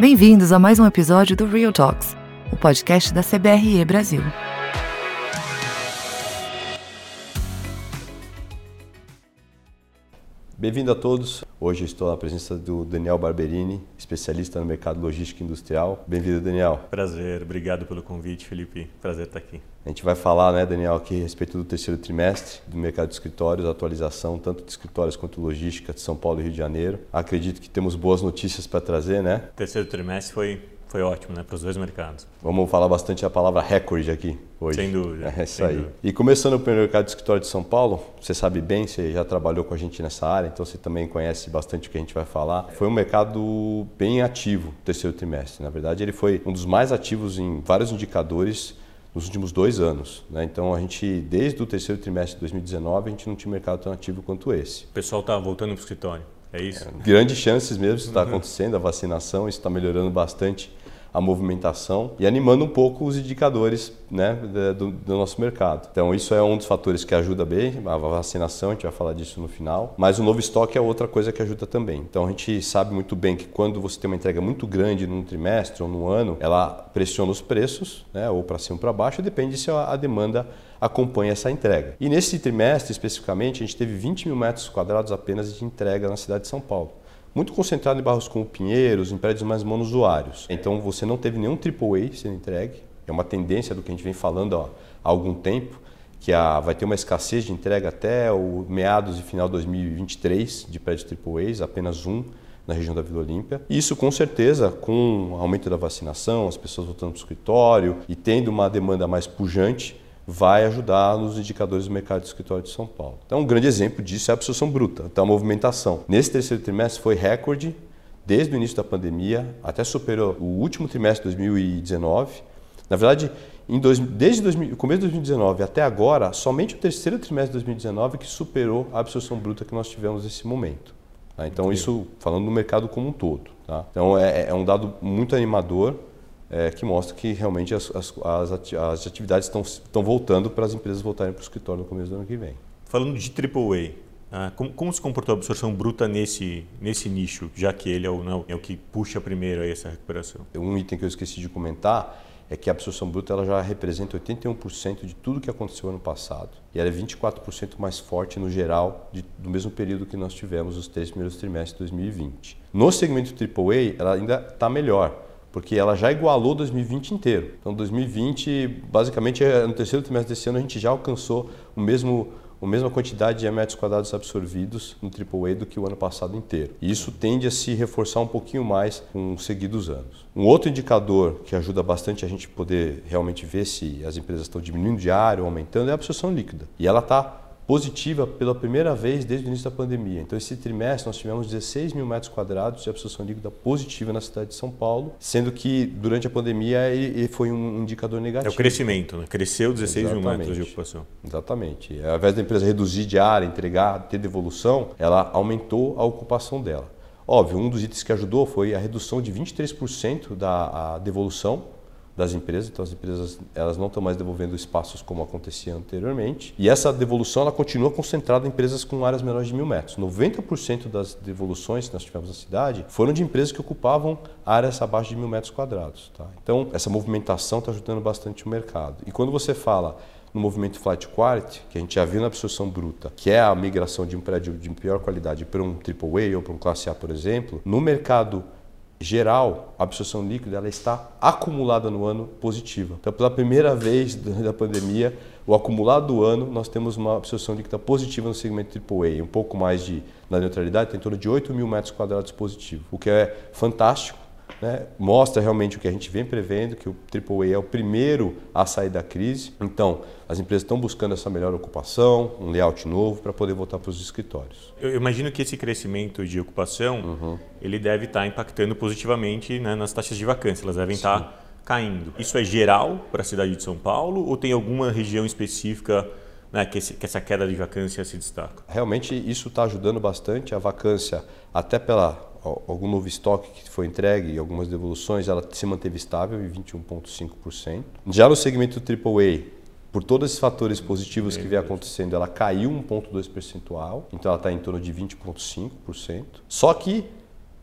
Bem-vindos a mais um episódio do Real Talks, o podcast da CBRE Brasil. Bem-vindo a todos. Hoje estou na presença do Daniel Barberini, especialista no mercado logístico industrial. Bem-vindo, Daniel. Prazer, obrigado pelo convite, Felipe. Prazer estar aqui. A gente vai falar, né, Daniel, aqui a respeito do terceiro trimestre do mercado de escritórios, atualização tanto de escritórios quanto logística de São Paulo e Rio de Janeiro. Acredito que temos boas notícias para trazer, né? O terceiro trimestre foi foi ótimo, né, para os dois mercados. Vamos falar bastante a palavra recorde aqui hoje. Sem dúvida. É isso aí. Dúvida. E começando pelo mercado de escritório de São Paulo, você sabe bem, você já trabalhou com a gente nessa área, então você também conhece bastante o que a gente vai falar. Foi um mercado bem ativo no terceiro trimestre. Na verdade, ele foi um dos mais ativos em vários indicadores nos últimos dois anos. Né? Então, a gente, desde o terceiro trimestre de 2019, a gente não tinha mercado tão ativo quanto esse. O pessoal está voltando para o escritório. É isso? É, grandes chances mesmo, isso está acontecendo, a vacinação, isso está melhorando bastante a movimentação e animando um pouco os indicadores né, do, do, nosso mercado. Então, isso é um dos fatores que ajuda bem, a vacinação, a gente vai falar disso no final, mas o novo estoque é outra coisa que ajuda também. Então, a gente sabe muito bem que quando você tem uma entrega muito grande num trimestre ou no ano, ela pressiona os preços, né, ou para cima ou para baixo, depende se a demanda acompanha essa entrega. E nesse trimestre, especificamente, a gente teve 20 mil metros quadrados apenas de entrega na cidade de São Paulo muito concentrado em bairros como Pinheiros, em prédios mais monosuários. Então você não teve nenhum AAA sendo entregue. É uma tendência do que a gente vem falando ó, há algum tempo, que a, vai ter uma escassez de entrega até o meados e final de 2023 de prédios AAAs, apenas um na região da Vila Olímpia. Isso com certeza, com o aumento da vacinação, as pessoas voltando para o escritório e tendo uma demanda mais pujante, vai ajudar nos indicadores do mercado de escritório de São Paulo. Então, um grande exemplo disso é a absorção bruta, então a movimentação. Nesse terceiro trimestre foi recorde desde o início da pandemia, até superou o último trimestre de 2019. Na verdade, dois, desde o começo de 2019 até agora, somente o terceiro trimestre de 2019 que superou a absorção bruta que nós tivemos nesse momento. Tá? Então, isso falando do mercado como um todo. Tá? Então, é, é um dado muito animador é, que mostra que realmente as, as, as atividades estão, estão voltando para as empresas voltarem para o escritório no começo do ano que vem. Falando de AAA, ah, como, como, se comportou a absorção bruta nesse, nesse nicho, já que ele é o, não, é o que puxa primeiro essa recuperação? Um item que eu esqueci de comentar é que a absorção bruta ela já representa 81% de tudo que aconteceu ano passado. E ela é 24% mais forte no geral de, do mesmo período que nós tivemos os três primeiros trimestres de 2020. No segmento AAA, ela ainda está melhor porque ela já igualou 2020 inteiro. Então, 2020, basicamente, é, no terceiro trimestre desse ano, a gente já alcançou o mesmo a mesma quantidade de metros quadrados absorvidos no AAA do que o ano passado inteiro. E isso tende a se reforçar um pouquinho mais com os seguidos anos. Um outro indicador que ajuda bastante a gente poder realmente ver se as empresas estão diminuindo de área ou aumentando é a absorção líquida. E ela está positiva pela primeira vez desde o início da pandemia. Então, esse trimestre nós tivemos 16 mil metros quadrados de absorção líquida positiva na cidade de São Paulo, sendo que durante a pandemia ele, foi um indicador negativo. É o crescimento, né? Cresceu 16 Exatamente. mil metros de ocupação. Exatamente. Ao invés da empresa reduzir de área, entregar, ter devolução, ela aumentou a ocupação dela. Óbvio, um dos itens que ajudou foi a redução de 23% da devolução das empresas, então as empresas elas não estão mais devolvendo espaços como acontecia anteriormente. E essa devolução ela continua concentrada em empresas com áreas menores de mil metros. 90% das devoluções que nós tivemos na cidade foram de empresas que ocupavam áreas abaixo de mil metros quadrados. Tá? Então essa movimentação está ajudando bastante o mercado. E quando você fala no movimento flight quality, que a gente já viu na absorção bruta, que é a migração de um prédio de pior qualidade para um AAA ou para um classe A, por exemplo, no mercado geral, a absorção líquida ela está acumulada no ano positiva. Então, pela primeira vez da pandemia, o acumulado do ano, nós temos uma absorção líquida positiva no segmento AAA, um pouco mais de na neutralidade, tem em torno de 8 mil metros quadrados positivo, o que é fantástico né, mostra realmente o que a gente vem prevendo, que o AAA é o primeiro a sair da crise. Então, as empresas estão buscando essa melhor ocupação, um layout novo para poder voltar para os escritórios. Eu imagino que esse crescimento de ocupação uhum. ele deve estar impactando positivamente né, nas taxas de vacância, elas devem Sim. estar caindo. Isso é geral para a cidade de São Paulo ou tem alguma região específica né, que, esse, que, essa queda de vacância se destaca? Realmente isso está ajudando bastante. A vacância, até pela algum novo estoque que foi entregue e algumas devoluções, ela se manteve estável em 21,5%. Já no segmento AAA, por todos esses fatores positivos que vem acontecendo, ela caiu 1,2 percentual, então ela está em torno de 20,5%. Só que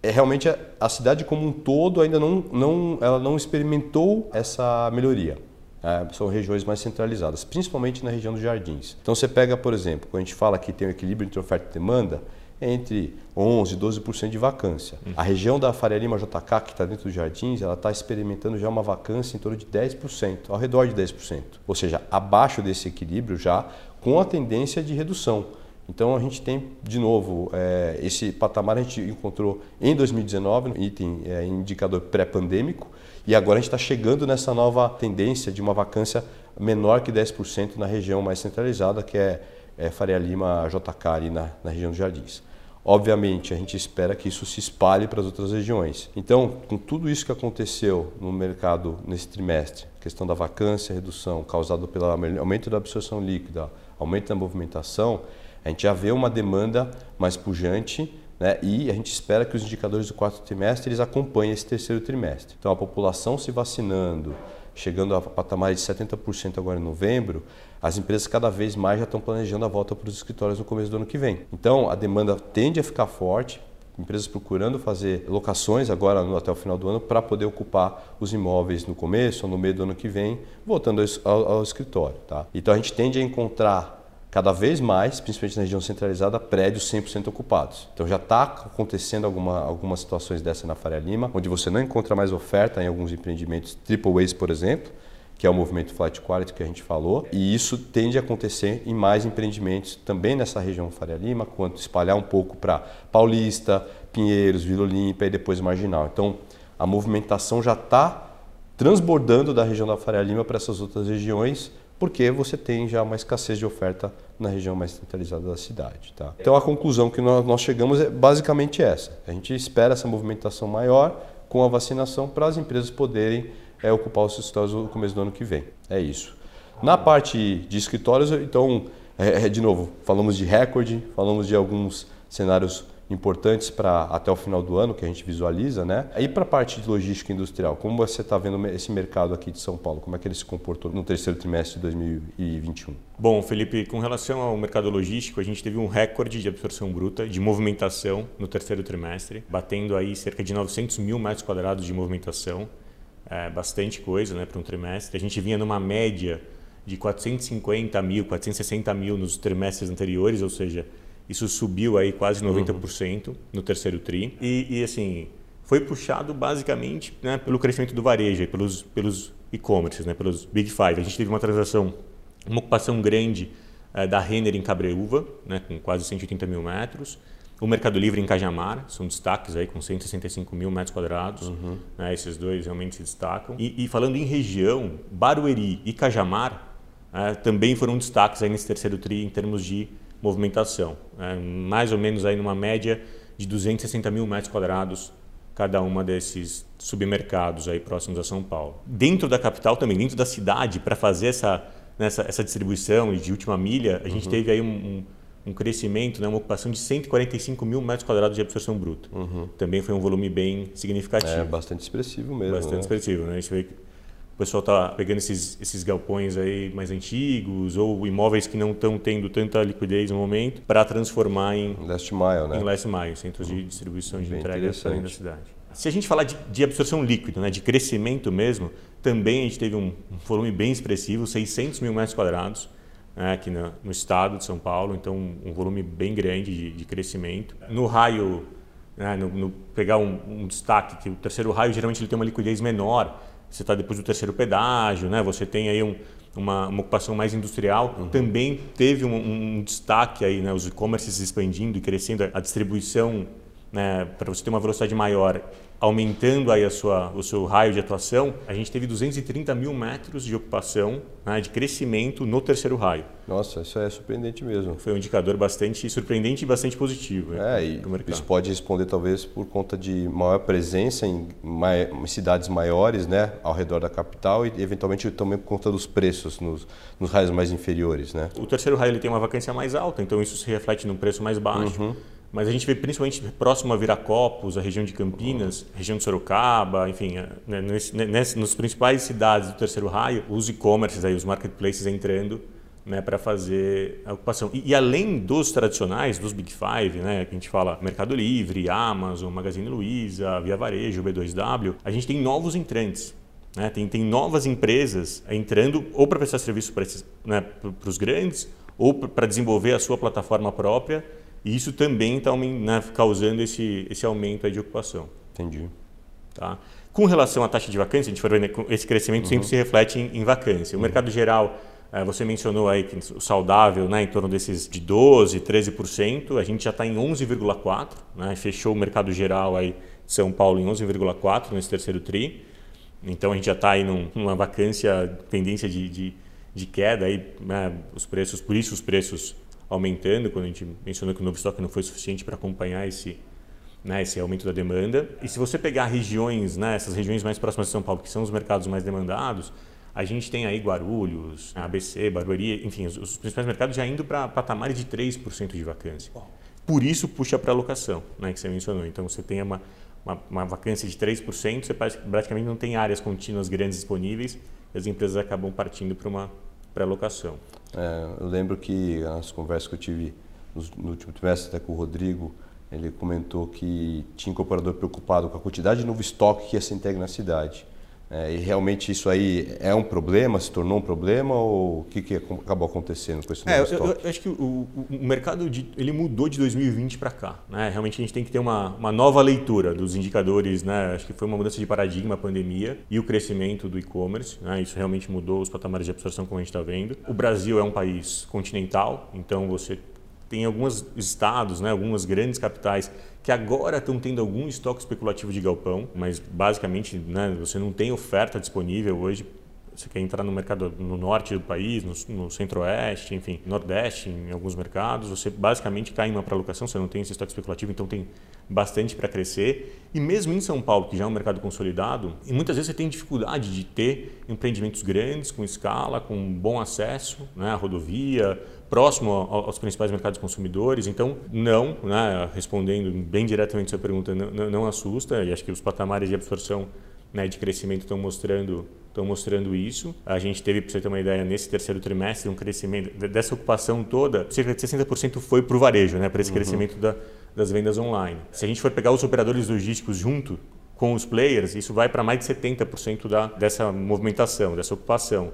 é realmente a, a cidade como um todo ainda não, não, ela não experimentou essa melhoria. É, são regiões mais centralizadas, principalmente na região dos jardins. Então você pega, por exemplo, quando a gente fala que tem um equilíbrio entre oferta e demanda, entre 11% e 12% de vacância. Uhum. A região da Faria Lima JK, que está dentro dos jardins, ela está experimentando já uma vacância em torno de 10%, ao redor de 10%. Ou seja, abaixo desse equilíbrio já, com a tendência de redução. Então a gente tem, de novo, é, esse patamar a gente encontrou em 2019, no item é, indicador pré-pandêmico, e agora a gente está chegando nessa nova tendência de uma vacância menor que 10% na região mais centralizada, que é, é Faria Lima, JK, ali na, na região dos Jardins. Obviamente, a gente espera que isso se espalhe para as outras regiões. Então, com tudo isso que aconteceu no mercado nesse trimestre, questão da vacância, redução causada pelo aumento da absorção líquida, aumento da movimentação, a gente já vê uma demanda mais pujante né? e a gente espera que os indicadores do quarto trimestre eles acompanhem esse terceiro trimestre. Então, a população se vacinando, chegando a patamar de 70% agora em novembro, as empresas cada vez mais já estão planejando a volta para os escritórios no começo do ano que vem. Então, a demanda tende a ficar forte, empresas procurando fazer locações agora até o final do ano para poder ocupar os imóveis no começo ou no meio do ano que vem, voltando ao, ao, ao escritório. Tá? Então, a gente tende a encontrar cada vez mais, principalmente na região centralizada, prédios 100% ocupados. Então já está acontecendo alguma, algumas situações dessa na Faria Lima, onde você não encontra mais oferta em alguns empreendimentos triple A's, por exemplo, que é o movimento Flight Quality que a gente falou, e isso tende a acontecer em mais empreendimentos também nessa região Faria Lima, quanto espalhar um pouco para Paulista, Pinheiros, Vila Olímpia e depois Marginal. Então a movimentação já está transbordando da região da Faria Lima para essas outras regiões, porque você tem já uma escassez de oferta na região mais centralizada da cidade. Tá? Então a conclusão que nós, chegamos é basicamente essa. A gente espera essa movimentação maior com a vacinação para as empresas poderem é, ocupar os escritórios no começo do ano que vem. É isso. Na parte de escritórios, então, é, é de novo, falamos de recorde, falamos de alguns cenários importantes para até o final do ano que a gente visualiza, né? E para a parte de logística industrial, como você está vendo esse mercado aqui de São Paulo? Como é que ele se comportou no terceiro trimestre de 2021? Bom, Felipe, com relação ao mercado logístico, a gente teve um recorde de absorção bruta, de movimentação no terceiro trimestre, batendo aí cerca de 900 mil metros quadrados de movimentação, é bastante coisa, né, para um trimestre. A gente vinha numa média de 450 mil, 460 mil nos trimestres anteriores, ou seja, isso subiu aí quase 90% uhum. no terceiro TRI. E, e, assim, foi puxado basicamente né, pelo crescimento do varejo, pelos, pelos e-commerces, né, pelos Big Five. A gente teve uma transação, uma ocupação grande é, da Renner em Cabreúva, né, com quase 180 mil metros. O Mercado Livre em Cajamar, são destaques aí com 165 mil metros quadrados. Uhum. Né, esses dois realmente se destacam. E, e, falando em região, Barueri e Cajamar é, também foram destaques aí nesse terceiro TRI em termos de movimentação. É, mais ou menos aí numa média de 260 mil metros quadrados cada uma desses submercados aí próximos a São Paulo. Dentro da capital também, dentro da cidade, para fazer essa, nessa, essa distribuição de última milha, a gente uhum. teve aí um, um, um, crescimento, né, uma ocupação de 145 mil metros quadrados de absorção bruta. Uhum. Também foi um volume bem significativo. É bastante expressivo mesmo. Bastante né? expressivo, né? A gente vê o pessoal está pegando esses, esses galpões aí mais antigos ou imóveis que não estão tendo tanta liquidez no momento para transformar em last mile, né? Em last mile, centros de distribuição de Bem entrega da cidade. Se a gente falar de, de, absorção líquida, né, de crescimento mesmo, também a gente teve um, um volume bem expressivo, 600 mil metros quadrados né, aqui no, no, estado de São Paulo, então um, volume bem grande de, de crescimento. No raio, né, no, no, pegar um, um destaque, que o terceiro raio geralmente ele tem uma liquidez menor, você está depois do terceiro pedágio, né? você tem aí um, uma, uma, ocupação mais industrial, uhum. também teve um, um, destaque aí, né? os e-commerces expandindo e crescendo, a distribuição né? para você ter uma velocidade maior aumentando aí a sua, o seu raio de atuação, a gente teve 230 mil metros de ocupação, né, de crescimento no terceiro raio. Nossa, isso é surpreendente mesmo. Foi um indicador bastante surpreendente e bastante positivo. Né, é, e isso pode responder talvez por conta de maior presença em, em cidades maiores, né, ao redor da capital e eventualmente também por conta dos preços nos, nos raios mais inferiores, né. O terceiro raio ele tem uma vacância mais alta, então isso se reflete num preço mais baixo. Uhum. Mas a gente vê principalmente próximo a Viracopos, a região de Campinas, região de Sorocaba, enfim, é, né, nesse, nesse, nos principais cidades do terceiro raio, os e-commerces, aí, os marketplaces entrando né, para fazer a ocupação. E, e, além dos tradicionais, dos Big Five, né, que a gente fala Mercado Livre, Amazon, Magazine Luiza, Via Varejo, B2W, a gente tem novos entrantes. Né? Tem, tem novas empresas entrando ou para prestar serviço para né, os grandes ou para desenvolver a sua plataforma própria. E isso também está né, causando esse, esse aumento de ocupação. Entendi. Tá? Com relação à taxa de vacância, a gente for ver, né, esse crescimento uhum. sempre se reflete em, em vacância. O uhum. mercado geral, eh, você mencionou aí que o saudável, né, em torno desses de 12%, 13%, a gente já está em 11,4%, né, fechou o mercado geral aí de São Paulo em 11,4% nesse terceiro TRI. Então a gente já está aí num, numa vacância, tendência de, de, de queda, aí, né, os preços, por isso os preços aumentando, quando a gente mencionou que o novo estoque não foi suficiente para acompanhar esse, né, esse aumento da demanda. E se você pegar regiões, né, essas regiões mais próximas de São Paulo, que são os mercados mais demandados, a gente tem aí Guarulhos, ABC, Barueri, enfim, os, os principais mercados já indo para patamares de 3% de vacância. Por isso puxa para a alocação, né, que você mencionou. Então você tem uma, uma, uma vacância de 3%, você praticamente não tem áreas contínuas grandes disponíveis e as empresas acabam partindo para uma pré-locação. É, eu lembro que as conversas que eu tive no, no último trimestre até com o Rodrigo, ele comentou que tinha incorporador preocupado com a quantidade de novo estoque que ia ser entregue na cidade. É, e realmente isso aí é um problema, se tornou um problema ou o que, que acabou acontecendo com esse é, eu, eu, acho que o, o mercado de, ele mudou de 2020 para cá. Né? Realmente a gente tem que ter uma, uma nova leitura dos indicadores. Né? Acho que foi uma mudança de paradigma a pandemia e o crescimento do e-commerce. Né? Isso realmente mudou os patamares de absorção como a gente está vendo. O Brasil é um país continental, então você tem alguns estados, né, algumas grandes capitais que agora estão tendo algum estoque especulativo de galpão, mas basicamente né, você não tem oferta disponível hoje. Você quer entrar no mercado no norte do país, no, no centro-oeste, enfim, nordeste, em alguns mercados, você basicamente cai em uma pré-locação, você não tem esse estoque especulativo, então tem bastante para crescer. E mesmo em São Paulo, que já é um mercado consolidado, e muitas vezes você tem dificuldade de ter empreendimentos grandes, com escala, com bom acesso né, à rodovia, próximo aos principais mercados consumidores. Então, não, né, respondendo bem diretamente sua pergunta, não, não, assusta, e acho que os patamares de absorção né, de crescimento estão mostrando, estão mostrando isso. A gente teve, para você ter uma ideia, nesse terceiro trimestre, um crescimento dessa ocupação toda, cerca de 60% foi para o varejo, né, para esse uhum. crescimento da, das vendas online. Se a gente for pegar os operadores logísticos junto com os players, isso vai para mais de 70% da, dessa movimentação, dessa ocupação.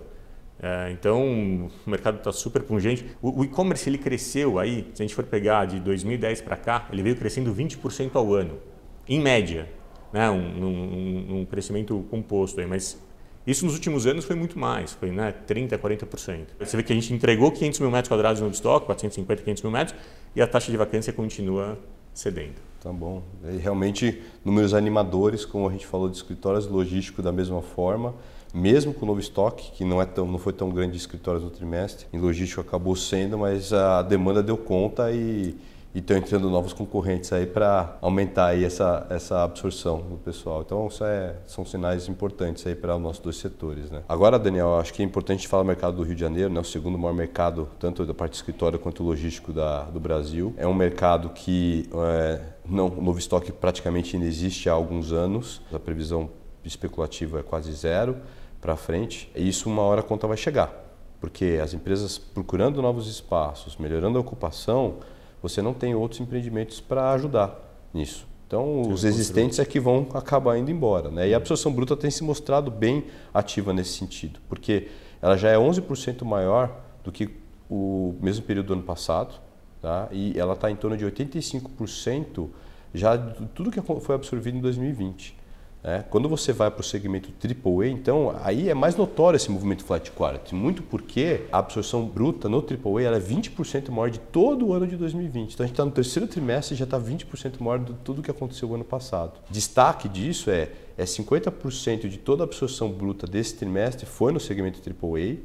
É, então, o mercado está super pungente. O, o e-commerce ele cresceu aí, se a gente for pegar de 2010 para cá, ele veio crescendo 20% ao ano, em média, né? um, um, um crescimento composto. Aí, mas isso nos últimos anos foi muito mais, foi né, 30%, 40%. Você vê que a gente entregou 500 mil metros quadrados no estoque, 450, 500 mil metros, e a taxa de vacância continua cedendo. Tá bom. E realmente, números animadores, como a gente falou de escritórios logísticos da mesma forma mesmo com o novo estoque, que não, é tão, não foi tão grande de escritórios no trimestre, em logístico acabou sendo, mas a demanda deu conta e estão entrando novos concorrentes aí para aumentar aí essa, essa absorção do pessoal. Então, isso é, são sinais importantes aí para os nossos dois setores. Né? Agora, Daniel, acho que é importante falar do mercado do Rio de Janeiro, né? o segundo maior mercado, tanto da parte escritório quanto logístico da, do Brasil. É um mercado que é, não, o novo estoque praticamente ainda existe há alguns anos, a previsão especulativa é quase zero para frente, e isso uma hora a conta vai chegar. Porque as empresas procurando novos espaços, melhorando a ocupação, você não tem outros empreendimentos para ajudar nisso. Então, os existentes é que vão acabar indo embora. Né? E a absorção bruta tem se mostrado bem ativa nesse sentido, porque ela já é 11% maior do que o mesmo período do ano passado, tá? e ela está em torno de 85% já de tudo que foi absorvido em 2020. É, quando você vai para o segmento AAA, então aí é mais notório esse movimento flat quality, muito porque a absorção bruta no AAA ela é 20% maior de todo o ano de 2020. Então a gente está no terceiro trimestre e já está 20% maior de tudo que aconteceu o ano passado. Destaque disso é, é 50% de toda a absorção bruta desse trimestre foi no segmento AAA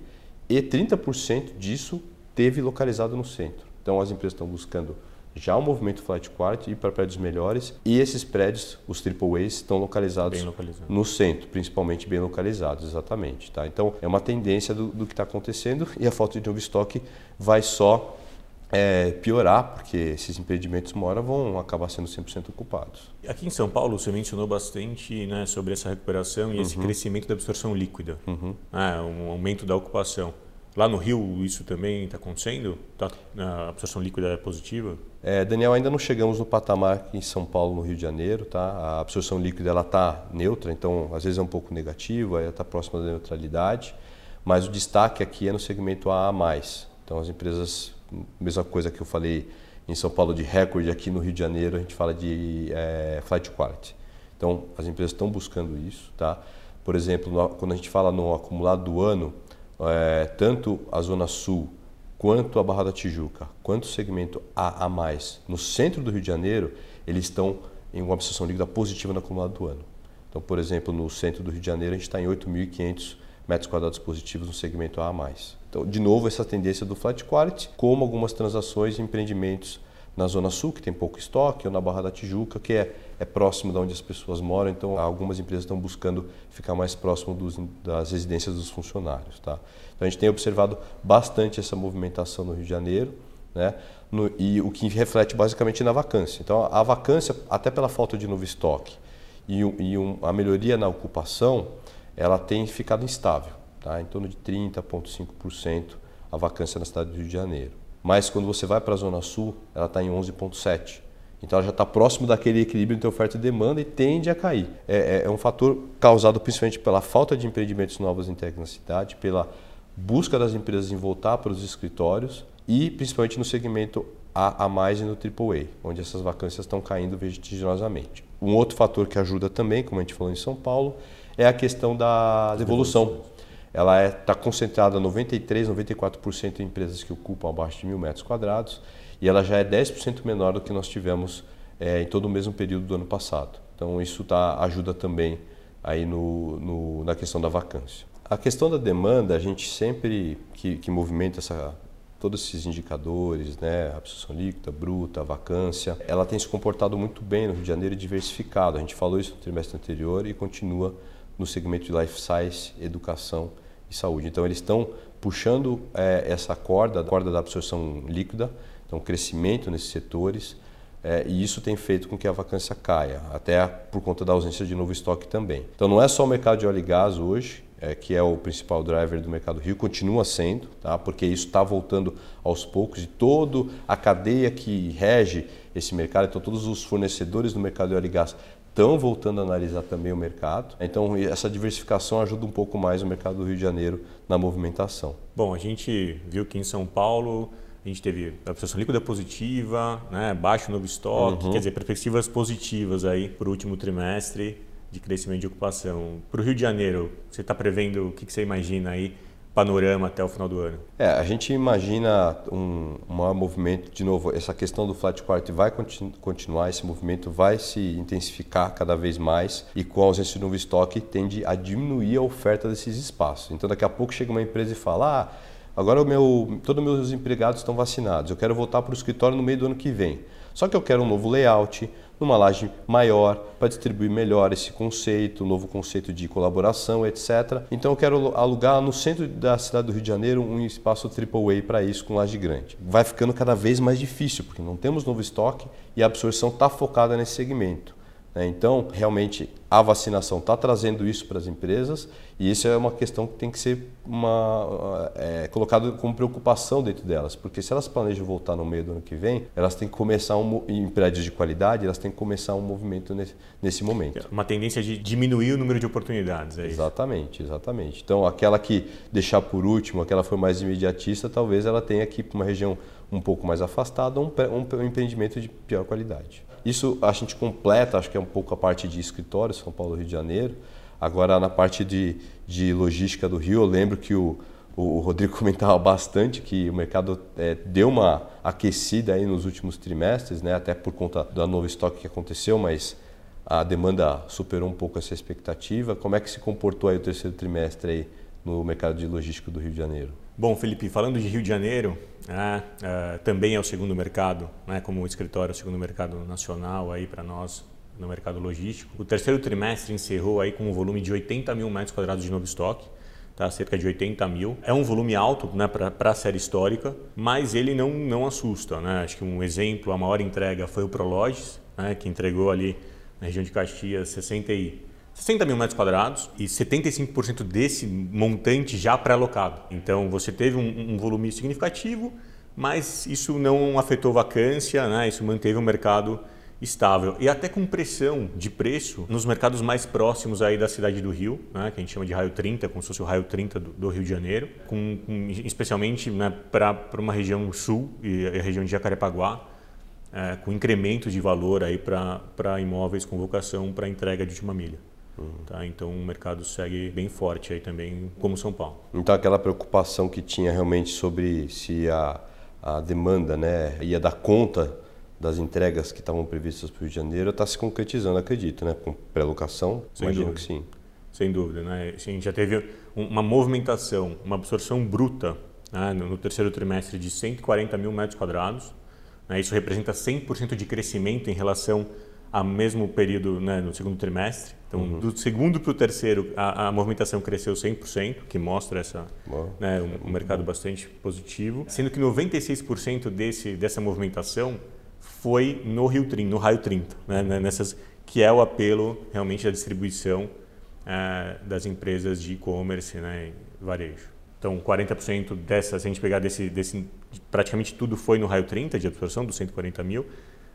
e 30% disso teve localizado no centro. Então as empresas estão buscando já o movimento flight quality ir para prédios melhores e esses prédios, os AAAs, estão localizados no centro, principalmente bem localizados, exatamente. Tá? Então é uma tendência do, do que está acontecendo e a falta de novo estoque vai só é, piorar, porque esses empreendimentos mora vão acabar sendo 100% ocupados. Aqui em São Paulo, você mencionou bastante né, sobre essa recuperação e uhum. esse crescimento da absorção líquida, uhum. né, um aumento da ocupação. Lá no Rio isso também está acontecendo? Tá, a absorção líquida é positiva? É, Daniel, ainda não chegamos no patamar em São Paulo, no Rio de Janeiro. Tá? A absorção líquida está neutra, então às vezes é um pouco negativa, está próxima da neutralidade. Mas o destaque aqui é no segmento AA+. Então as empresas, mesma coisa que eu falei em São Paulo de recorde, aqui no Rio de Janeiro a gente fala de é, flight quality. Então as empresas estão buscando isso. Tá? Por exemplo, no, quando a gente fala no acumulado do ano, é, tanto a Zona Sul quanto a Barra da Tijuca, quanto o segmento A a mais no centro do Rio de Janeiro, eles estão em uma absorção líquida positiva no acumulado do ano. Então, por exemplo, no centro do Rio de Janeiro, a gente está em 8.500 metros quadrados positivos no segmento A a mais. Então, de novo, essa tendência do flat quality, como algumas transações e empreendimentos na Zona Sul, que tem pouco estoque, ou na Barra da Tijuca, que é, é próximo de onde as pessoas moram, então algumas empresas estão buscando ficar mais próximo dos, das residências dos funcionários. Tá? Então a gente tem observado bastante essa movimentação no Rio de Janeiro, né? No, e o que reflete basicamente na vacância. Então a vacância, até pela falta de novo estoque e, e um, a melhoria na ocupação, ela tem ficado instável, tá? em torno de 30,5% a vacância na cidade do Rio de Janeiro mas quando você vai para a Zona Sul, ela está em 11,7%. Então ela já está próximo daquele equilíbrio entre oferta e demanda e tende a cair. É, é, é, um fator causado principalmente pela falta de empreendimentos novos em na cidade, pela busca das empresas em voltar para os escritórios e principalmente no segmento A, a mais e no AAA, onde essas vacâncias estão caindo vertiginosamente. Um outro fator que ajuda também, como a gente falou em São Paulo, é a questão da devolução ela está é, tá concentrada 93, 94% em empresas que ocupam abaixo de mil metros quadrados e ela já é 10% menor do que nós tivemos é, em todo o mesmo período do ano passado. Então isso tá, ajuda também aí no, no, na questão da vacância. A questão da demanda, a gente sempre que, que movimenta essa, todos esses indicadores, né, absorção líquida, bruta, vacância, ela tem se comportado muito bem no Rio de Janeiro e diversificado. A gente falou isso no trimestre anterior e continua no segmento de life science, educação e saúde. Então eles estão puxando é, essa corda, a corda da absorção líquida, então crescimento nesses setores, é, e isso tem feito com que a vacância caia, até por conta da ausência de novo estoque também. Então não é só o mercado de óleo e gás hoje, é, que é o principal driver do mercado Rio, continua sendo, tá? porque isso está voltando aos poucos e toda a cadeia que rege esse mercado, então todos os fornecedores do mercado de óleo e gás estão voltando a analisar também o mercado. Então, essa diversificação ajuda um pouco mais o mercado do Rio de Janeiro na movimentação. Bom, a gente viu que em São Paulo a gente teve a absorção líquida positiva, né, baixo novo estoque, uhum. quer dizer, perspectivas positivas aí para o último trimestre de crescimento de ocupação. Para o Rio de Janeiro, você está prevendo o que, que você imagina aí panorama até o final do ano? É, a gente imagina um, um maior movimento, de novo, essa questão do flat quality vai continu continuar, esse movimento vai se intensificar cada vez mais e com a ausência de novo estoque tende a diminuir a oferta desses espaços. Então daqui a pouco chega uma empresa e fala, ah, agora o meu, todos os meus empregados estão vacinados, eu quero voltar para o escritório no meio do ano que vem. Só que eu quero um novo layout, numa laje maior, para distribuir melhor esse conceito, novo conceito de colaboração, etc. Então eu quero alugar no centro da cidade do Rio de Janeiro um espaço AAA para isso, com laje grande. Vai ficando cada vez mais difícil, porque não temos novo estoque e a absorção está focada nesse segmento. Né? Então, realmente, a vacinação está trazendo isso para as empresas e isso é uma questão que tem que ser uma, é, colocado como preocupação dentro delas, porque se elas planejam voltar no meio do ano que vem, elas têm que começar um, em prédios de qualidade, elas têm que começar um movimento nesse, nesse momento. Uma tendência de diminuir o número de oportunidades, é isso? Exatamente, exatamente. Então, aquela que deixar por último, aquela foi mais imediatista, talvez ela tenha que ir para uma região um pouco mais afastada, um, um empreendimento de pior qualidade. Isso a gente completa, acho que é um pouco a parte de escritório, São Paulo, Rio de Janeiro. Agora, na parte de, de logística do Rio, eu lembro que o, o Rodrigo comentava bastante que o mercado é, deu uma aquecida aí nos últimos trimestres, né, até por conta do novo estoque que aconteceu, mas a demanda superou um pouco essa expectativa. Como é que se comportou aí o terceiro trimestre aí no mercado de logística do Rio de Janeiro? Bom, Felipe, falando de Rio de Janeiro, né, uh, também é o segundo mercado, né, como escritório, é o segundo mercado nacional aí para nós no mercado logístico. O terceiro trimestre encerrou aí com um volume de 80 mil metros quadrados de novo estoque, tá? cerca de 80 mil. É um volume alto né, para a série histórica, mas ele não, não assusta. Né? Acho que um exemplo, a maior entrega foi o Prologes, né, que entregou ali na região de Caxias 60 e 60 mil metros quadrados e 75% desse montante já pré-alocado. Então você teve um, um, volume significativo, mas isso não afetou vacância, né? isso manteve o mercado estável e até com pressão de preço nos mercados mais próximos aí da cidade do Rio, né? que a gente chama de raio 30, como se fosse o raio 30 do, do Rio de Janeiro, com, com especialmente né, para uma região sul e a região de Jacarepaguá, é, com incremento de valor aí para imóveis com vocação para entrega de última milha. Tá? Então o mercado segue bem forte aí também, como São Paulo. Então aquela preocupação que tinha realmente sobre se a, a demanda né, ia dar conta das entregas que estavam previstas para o Rio de Janeiro está se concretizando, acredito, né? Com pré-locação, imagino dúvida. que sim. Sem dúvida, né? A gente já teve uma movimentação, uma absorção bruta né, no terceiro trimestre de 140 mil metros quadrados. Né? Isso representa 100% de crescimento em relação ao mesmo período né, no segundo trimestre. Então, uhum. do segundo para o terceiro, a, a, movimentação cresceu 100%, que mostra essa, né, um, um, mercado bastante positivo. Sendo que 96% desse, dessa movimentação foi no Rio 30, no raio 30, né, né, nessas, que é o apelo realmente da distribuição é, das empresas de e-commerce né, varejo. Então, 40% dessa, se a gente pegar desse, desse, praticamente tudo foi no raio 30 de absorção, dos 140 mil,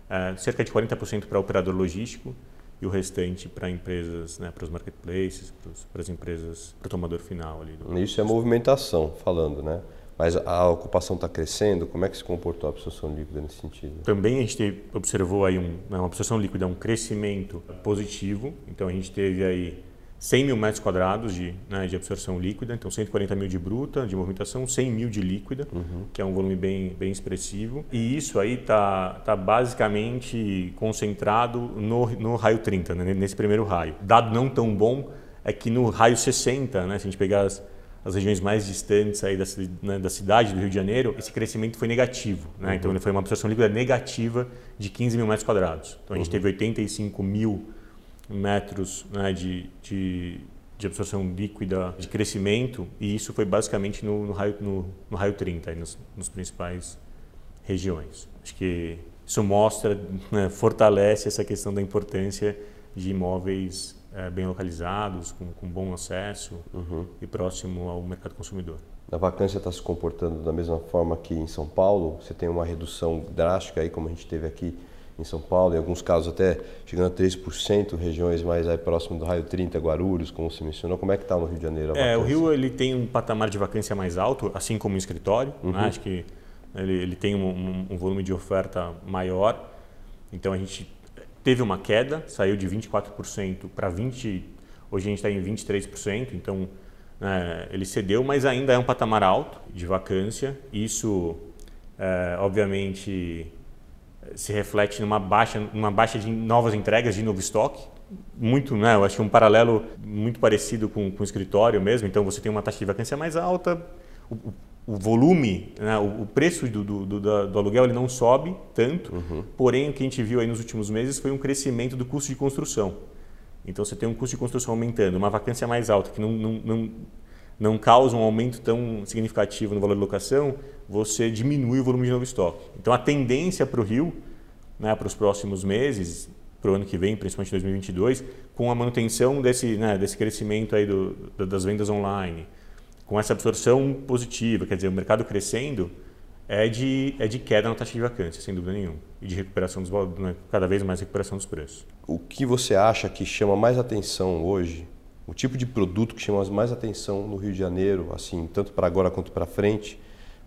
é, cerca de 40% para operador logístico e o restante para empresas, né, para os marketplaces, para as empresas, para o tomador final ali. Do... Isso é movimentação, falando, né? Mas a ocupação está crescendo, como é que se comportou a absorção líquida nesse sentido? Também a gente observou aí um, né, uma absorção líquida, um crescimento positivo, então a gente teve aí 100 mil metros quadrados de, né, de absorção líquida, então 140 mil de bruta, de movimentação, 100 mil de líquida, uhum. que é um volume bem, bem expressivo. E isso aí está tá basicamente concentrado no, no raio 30, né, nesse primeiro raio. Dado não tão bom é que no raio 60, né, se a gente pegar as, as regiões mais distantes aí da, né, da, cidade do Rio de Janeiro, esse crescimento foi negativo. Né? Uhum. Então, ele foi uma absorção líquida negativa de 15 mil metros quadrados. Então, a gente uhum. teve 85 mil metros né, de, de, de, absorção líquida de crescimento e isso foi basicamente no, no raio, no, no, raio 30, aí nos, nos principais regiões. Acho que isso mostra, né, fortalece essa questão da importância de imóveis é, bem localizados, com, com bom acesso uhum. e próximo ao mercado consumidor. A vacância está se comportando da mesma forma que em São Paulo? Você tem uma redução drástica aí, como a gente teve aqui em São Paulo, em alguns casos até chegando a 3%, regiões mais aí próximo do raio 30, Guarulhos, como você mencionou. Como é que está no Rio de Janeiro? é, o Rio ele tem um patamar de vacância mais alto, assim como o escritório. Né? Uhum. Né? Acho que ele, ele tem um, um, um, volume de oferta maior. Então a gente teve uma queda, saiu de 24% para 20%, hoje a gente está em 23%, então né, ele cedeu, mas ainda é um patamar alto de vacância. Isso, é, obviamente, se reflete numa baixa, numa baixa de novas entregas de novo estoque. Muito, né? Eu acho que um paralelo muito parecido com, com o escritório mesmo. Então você tem uma taxa de vacância mais alta, o, o volume, né? o, o, preço do, do, do, do, aluguel ele não sobe tanto, uhum. porém o que a gente viu aí nos últimos meses foi um crescimento do custo de construção. Então você tem um custo de construção aumentando, uma vacância mais alta que não, não, não, não causa um aumento tão significativo no valor de locação, você diminui o volume de novo estoque. Então a tendência para o Rio, né, para os próximos meses, para o ano que vem, principalmente 2022, com a manutenção desse, né, desse crescimento aí do, das vendas online, com essa absorção positiva, quer dizer, o mercado crescendo, é de, é de queda na taxa de vacância, sem dúvida nenhuma, e de recuperação dos né, cada vez mais recuperação dos preços. O que você acha que chama mais atenção hoje o tipo de produto que chama mais atenção no Rio de Janeiro, assim, tanto para agora quanto para frente,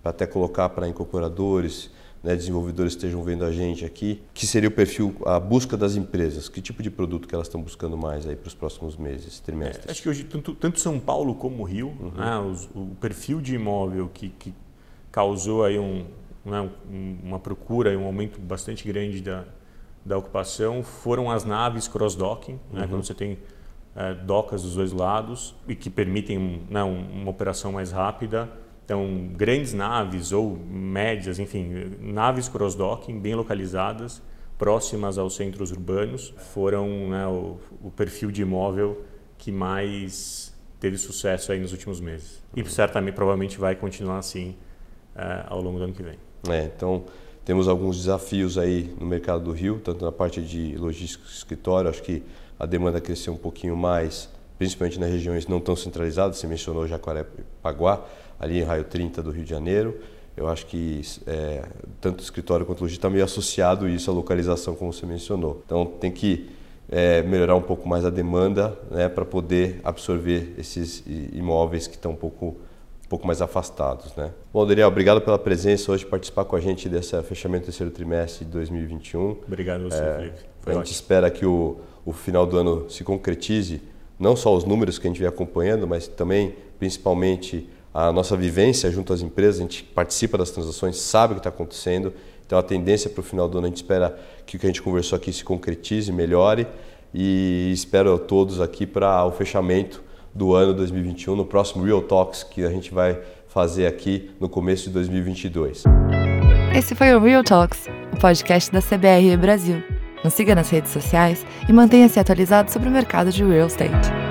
para até colocar para incorporadores, né, desenvolvedores que estejam vendo a gente aqui, que seria o perfil, a busca das empresas, que tipo de produto que elas estão buscando mais aí para os próximos meses, trimestres? É, acho que hoje tanto, tanto, São Paulo como Rio, uhum. né, os, o perfil de imóvel que, que causou aí um, né, uma procura e um aumento bastante grande da, da ocupação foram as naves cross-docking, né, uhum. quando você tem é, docas dos dois lados e que permitem né, uma operação mais rápida. Então, grandes naves ou médias, enfim, naves cross-docking bem localizadas, próximas aos centros urbanos, foram né, o, o, perfil de imóvel que mais teve sucesso aí nos últimos meses. E certamente, provavelmente, vai continuar assim é, ao longo do ano que vem. É, então, Temos alguns desafios aí no mercado do Rio, tanto na parte de logística e escritório, acho que a demanda cresceu um pouquinho mais, principalmente nas regiões não tão centralizadas, você mencionou Jacarepaguá, ali em raio 30 do Rio de Janeiro. Eu acho que é, tanto escritório quanto logística está meio associado isso à localização, como você mencionou. Então tem que é, melhorar um pouco mais a demanda né, para poder absorver esses imóveis que estão um pouco, um pouco mais afastados. Né? Bom, Daniel, obrigado pela presença hoje, participar com a gente desse fechamento do terceiro trimestre de 2021. Obrigado você, é, Felipe. Foi a ótimo. gente espera que o, o final do ano se concretize, não só os números que a gente vem acompanhando, mas também, principalmente, a nossa vivência junto às empresas, a gente participa das transações, sabe o que está acontecendo. Então a tendência para o final do ano a gente espera que o que a gente conversou aqui se concretize, melhore e espero todos aqui para o fechamento do ano 2021 no próximo Real Talks que a gente vai fazer aqui no começo de 2022. Esse foi o Real Talks, o podcast da CBRE Brasil. Nos siga nas redes sociais e mantenha-se atualizado sobre o mercado de real estate.